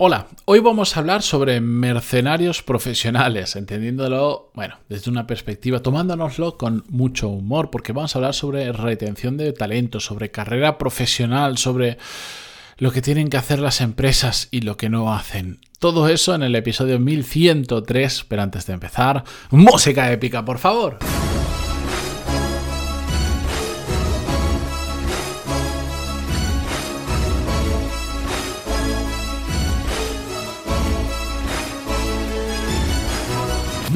Hola, hoy vamos a hablar sobre mercenarios profesionales, entendiéndolo, bueno, desde una perspectiva, tomándonoslo con mucho humor, porque vamos a hablar sobre retención de talento, sobre carrera profesional, sobre lo que tienen que hacer las empresas y lo que no hacen. Todo eso en el episodio 1103, pero antes de empezar, música épica, por favor.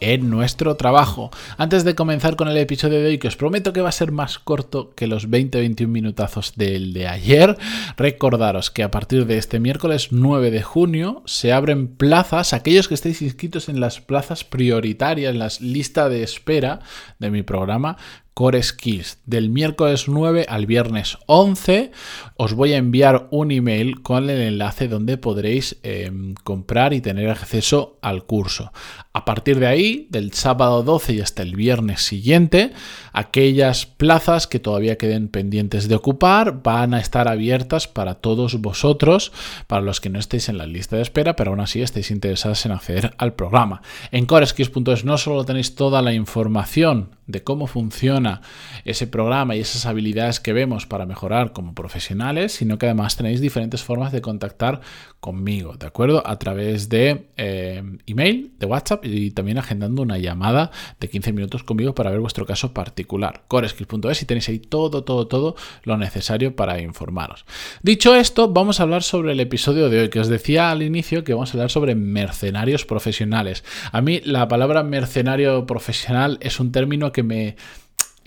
en nuestro trabajo. Antes de comenzar con el episodio de hoy, que os prometo que va a ser más corto que los 20-21 minutazos del de ayer, recordaros que a partir de este miércoles 9 de junio se abren plazas, aquellos que estéis inscritos en las plazas prioritarias, en las listas de espera de mi programa, Core Skills. Del miércoles 9 al viernes 11 os voy a enviar un email con el enlace donde podréis em, comprar y tener acceso al curso. A partir de ahí, del sábado 12 y hasta el viernes siguiente, aquellas plazas que todavía queden pendientes de ocupar van a estar abiertas para todos vosotros, para los que no estéis en la lista de espera, pero aún así estéis interesados en acceder al programa. En coreskills.es no solo tenéis toda la información de cómo funciona ese programa y esas habilidades que vemos para mejorar como profesionales, sino que además tenéis diferentes formas de contactar conmigo, ¿de acuerdo? A través de eh, email, de WhatsApp y también agendando una llamada de 15 minutos conmigo para ver vuestro caso particular. Coreskills.es y tenéis ahí todo, todo, todo lo necesario para informaros. Dicho esto, vamos a hablar sobre el episodio de hoy, que os decía al inicio que vamos a hablar sobre mercenarios profesionales. A mí la palabra mercenario profesional es un término que me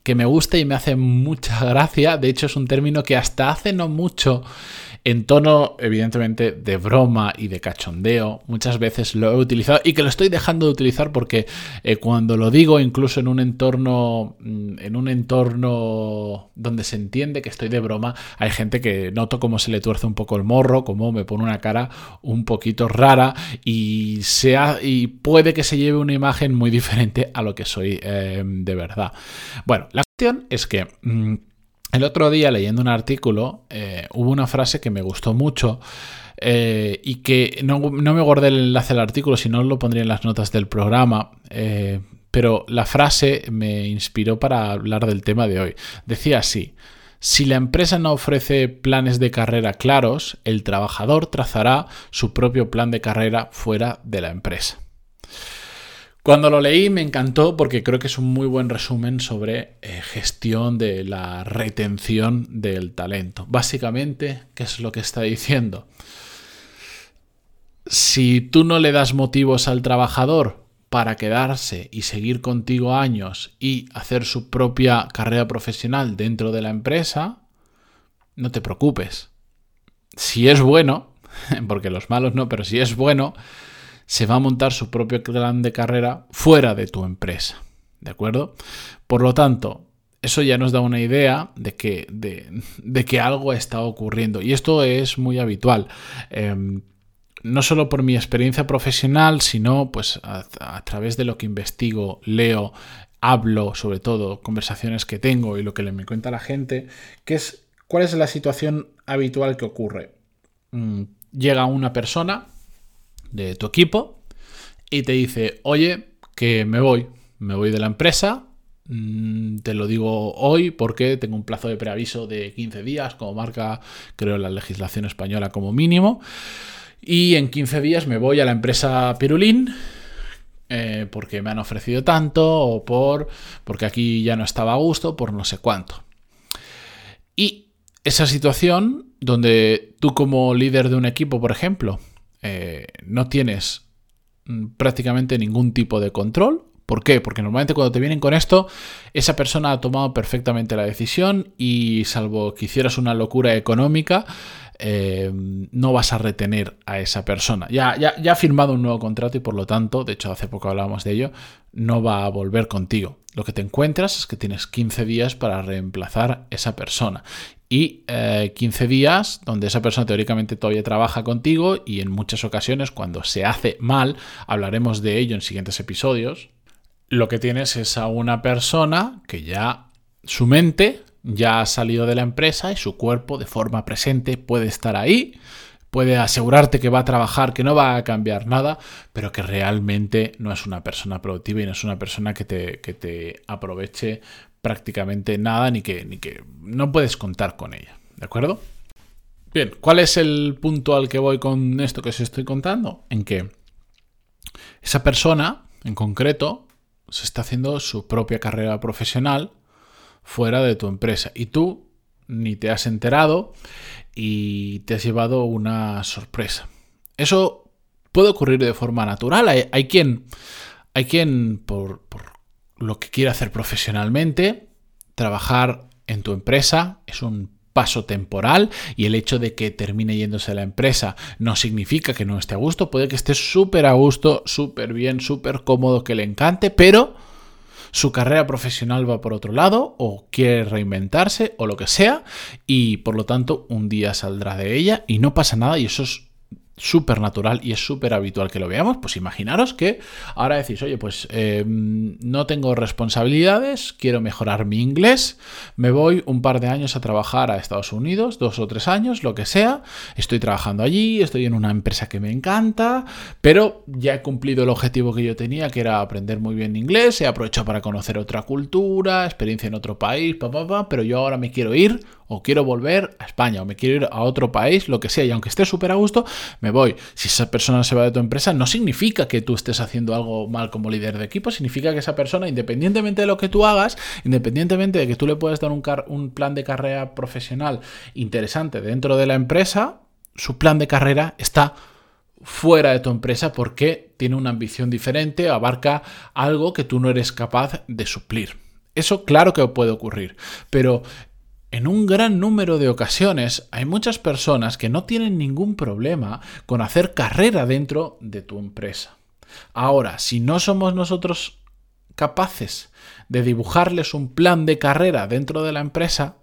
que me gusta y me hace mucha gracia. De hecho, es un término que hasta hace no mucho en tono evidentemente de broma y de cachondeo. Muchas veces lo he utilizado y que lo estoy dejando de utilizar porque eh, cuando lo digo incluso en un entorno mm, en un entorno donde se entiende que estoy de broma, hay gente que noto cómo se le tuerce un poco el morro, cómo me pone una cara un poquito rara y sea y puede que se lleve una imagen muy diferente a lo que soy eh, de verdad. Bueno, la cuestión es que mm, el otro día leyendo un artículo eh, hubo una frase que me gustó mucho eh, y que no, me guardé el enlace al artículo, si no lo pondría en las notas del programa, eh, pero la frase me inspiró para hablar del tema de hoy. Decía así, si la empresa no ofrece planes de carrera claros, el trabajador trazará su propio plan de carrera fuera de la empresa. Cuando lo leí me encantó porque creo que es un muy buen resumen sobre eh, gestión de la retención del talento. Básicamente, ¿qué es lo que está diciendo? Si tú no le das motivos al trabajador para quedarse y seguir contigo años y hacer su propia carrera profesional dentro de la empresa, no te preocupes. Si es bueno, porque los malos no, pero si es bueno, se va a montar su propio plan de carrera fuera de tu empresa. ¿De acuerdo? Por lo tanto, eso ya nos da una idea de que, de, que algo está ocurriendo. Y esto es muy habitual. Em, no solo por mi experiencia profesional, sino pues a, través de lo que investigo, leo, hablo, sobre todo conversaciones que tengo y lo que le me cuenta la gente, que es cuál es la situación habitual que ocurre. Mm, llega una persona de tu equipo y te dice, oye, que me voy, me voy de la empresa, mm, te lo digo hoy porque tengo un plazo de preaviso de 15 días, como marca, creo, la legislación española como mínimo. Y en 15 días me voy a la empresa Pirulín eh, porque me han ofrecido tanto o por porque aquí ya no estaba a gusto, por no sé cuánto. Y esa situación donde tú como líder de un equipo, por ejemplo, eh, no tienes mm, prácticamente ningún tipo de control. ¿Por qué? Porque normalmente cuando te vienen con esto, esa persona ha tomado perfectamente la decisión y salvo que hicieras una locura económica, eh, no vas a retener a esa persona. Ya, ya, ya ha firmado un nuevo contrato y por lo tanto, de hecho hace poco hablábamos de ello, no va a volver contigo. Lo que te encuentras es que tienes 15 días para reemplazar esa persona y 15 eh, días donde esa persona teóricamente todavía trabaja contigo y en muchas ocasiones cuando se hace mal, hablaremos de ello en siguientes episodios, lo que tienes es a una persona que ya su mente ya ha salido de la empresa y su cuerpo de forma presente puede estar ahí, puede asegurarte que va a trabajar, que no va a cambiar nada, pero que realmente no es una persona productiva y no es una persona que te, que te aproveche prácticamente nada ni que, ni que no puedes contar con ella. ¿De acuerdo? Bien, ¿cuál es el punto al que voy con esto que os estoy contando? En que esa persona, en concreto, se está haciendo su propia carrera profesional fuera de tu empresa y tú ni te has enterado y te has llevado una sorpresa. Eso puede ocurrir de forma natural. Hay, quien, hay quien por, por lo que quiere hacer profesionalmente, trabajar en tu empresa es un paso temporal y el hecho de que termine yéndose a la empresa no significa que no esté a gusto, puede que esté súper a gusto, súper bien, súper cómodo, que le encante, pero su carrera profesional va por otro lado o quiere reinventarse o lo que sea y por lo tanto un día saldrá de ella y no pasa nada y eso es súper natural y es súper habitual que lo veamos, pues imaginaros que ahora decís, oye, pues eh, no tengo responsabilidades, quiero mejorar mi inglés, me voy un par de años a trabajar a Estados Unidos, dos o tres años, lo que sea, estoy trabajando allí, estoy en una empresa que me encanta, pero ya he cumplido el objetivo que yo tenía, que era aprender muy bien inglés, he aprovechado para conocer otra cultura, experiencia en otro país, pa, pero yo ahora me quiero ir o quiero volver a España o me quiero ir a otro país, lo que sea, y aunque esté súper a gusto, me voy. Si esa persona se va de tu empresa, no significa que tú estés haciendo algo mal como líder de equipo, significa que esa persona, independientemente de lo que tú hagas, independientemente de que tú le puedas dar un, un plan de carrera profesional interesante dentro de la empresa, su plan de carrera está fuera de tu empresa porque tiene una ambición diferente, abarca algo que tú no eres capaz de suplir. Eso claro que puede ocurrir, pero en un gran número de ocasiones hay muchas personas que no tienen ningún problema con hacer carrera dentro de tu empresa. Ahora, si no somos nosotros capaces de dibujarles un plan de carrera dentro de la empresa,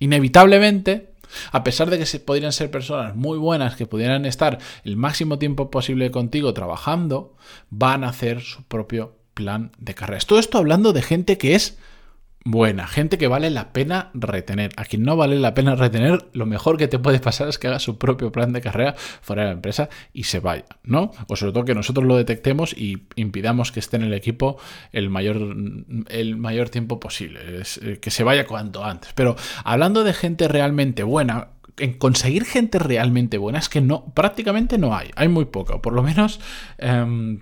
inevitablemente, a pesar de que podrían ser personas muy buenas que pudieran estar el máximo tiempo posible contigo trabajando, van a hacer su propio plan de carrera. Todo esto hablando de gente que es buena, gente que vale la pena retener. A quien no vale la pena retener, lo mejor que te puede pasar es que haga su propio plan de carrera fuera de la empresa y se vaya, ¿no? O sobre todo que nosotros lo detectemos y impidamos que esté en el equipo el mayor, el mayor tiempo posible, eh, que se vaya cuanto antes. Pero hablando de gente realmente buena, en conseguir gente realmente buena es que no, prácticamente no hay, hay muy poco, por lo menos... Em,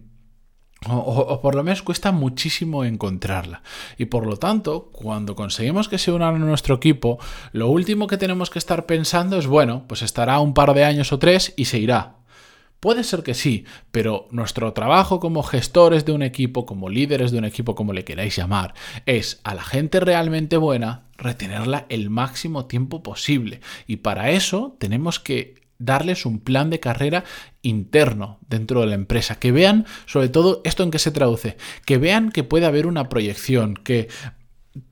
o, por lo menos cuesta muchísimo encontrarla. Y por lo tanto, cuando conseguimos que se unan a nuestro equipo, lo último que tenemos que estar pensando es, bueno, pues estará un par de años o tres y se irá. Puede ser que sí, pero nuestro trabajo como gestores de un equipo, como líderes de un equipo, como le queráis llamar, es a la gente realmente buena retenerla el máximo tiempo posible. Y para eso tenemos que darles un plan de carrera interno dentro de la empresa, que vean sobre todo esto en qué se traduce, que vean que puede haber una proyección, que,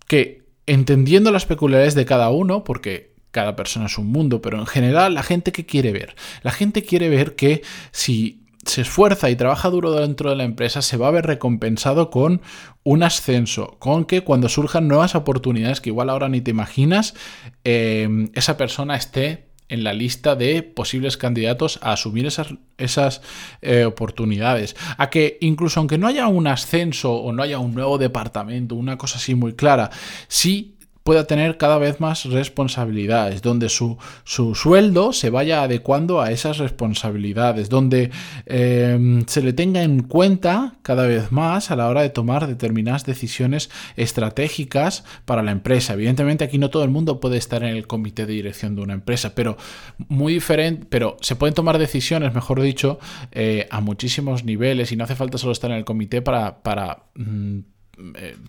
que entendiendo las peculiaridades de cada uno, porque cada persona es un mundo, pero en general la gente que quiere ver, la gente quiere ver que si se esfuerza y trabaja duro dentro de la empresa, se va a ver recompensado con un ascenso, con que cuando surjan nuevas oportunidades que igual ahora ni te imaginas, eh, esa persona esté en la lista de posibles candidatos a asumir esas, esas eh, oportunidades. A que incluso aunque no haya un ascenso o no haya un nuevo departamento, una cosa así muy clara, sí pueda tener cada vez más responsabilidades, donde su, sueldo se vaya adecuando a esas responsabilidades, donde em, se le tenga en cuenta cada vez más a la hora de tomar determinadas decisiones estratégicas para la empresa. Evidentemente aquí no todo el mundo puede estar en el comité de dirección de una empresa, pero muy diferente, pero se pueden tomar decisiones, mejor dicho, eh, a muchísimos niveles y no hace falta solo estar en el comité para, para mm,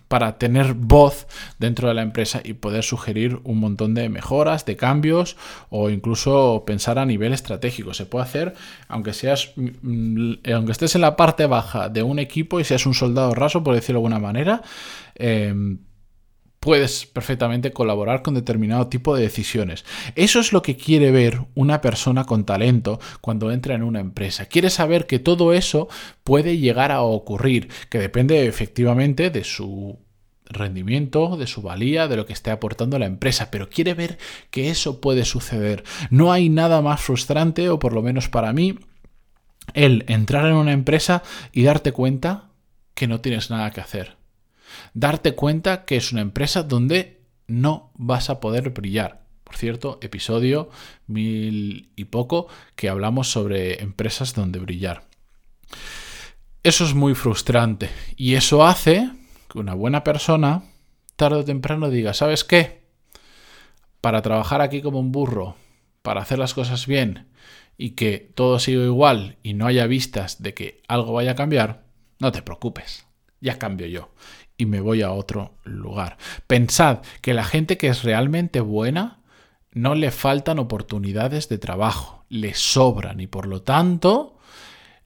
para tener voz dentro de la empresa y poder sugerir un montón de mejoras, de cambios o incluso pensar a nivel estratégico. Se puede hacer aunque seas mm, aunque estés en la parte baja de un equipo y seas un soldado raso, por decirlo de alguna manera. Em, puedes perfectamente colaborar con determinado tipo de decisiones. Eso es lo que quiere ver una persona con talento cuando entra en una empresa. Quiere saber que todo eso puede llegar a ocurrir, que depende efectivamente de su rendimiento, de su valía, de lo que esté aportando la empresa, pero quiere ver que eso puede suceder. No hay nada más frustrante, o por lo menos para mí, el entrar en una empresa y darte cuenta que no tienes nada que hacer darte cuenta que es una empresa donde no vas a poder brillar. Por cierto, episodio mil y poco que hablamos sobre empresas donde brillar. Eso es muy frustrante y eso hace que una buena persona tarde o temprano diga, ¿sabes qué? Para trabajar aquí como un burro, para hacer las cosas bien y que todo siga igual y no haya vistas de que algo vaya a cambiar, no te preocupes, ya cambio yo y me voy a otro lugar. Pensad que la gente que es realmente buena no le faltan oportunidades de trabajo, le sobran y por lo tanto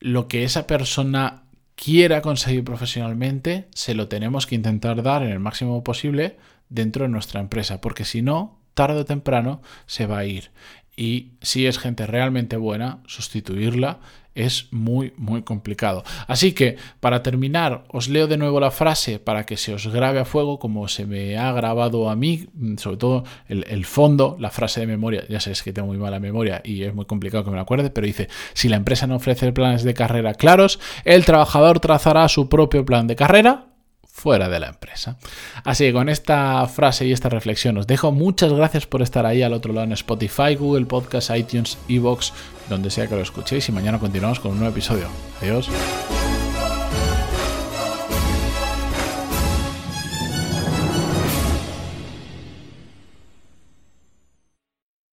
lo que esa persona quiera conseguir profesionalmente se lo tenemos que intentar dar en el máximo posible dentro de nuestra empresa, porque si no, tarde o temprano se va a ir. Y si es gente realmente buena, sustituirla es muy, muy complicado. Así que, para terminar, os leo de nuevo la frase para que se os grabe a fuego como se me ha grabado a mí, mm, sobre todo el, fondo, la frase de memoria, ya sabéis que tengo muy mala memoria y es muy complicado que me la acuerde, pero dice, si la empresa no ofrece planes de carrera claros, el trabajador trazará su propio plan de carrera fuera de la empresa. Así que con esta frase y esta reflexión os dejo. Muchas gracias por estar ahí al otro lado en Spotify, Google Podcast, iTunes, Evox, donde sea que lo escuchéis y mañana continuamos con un nuevo episodio. Adiós.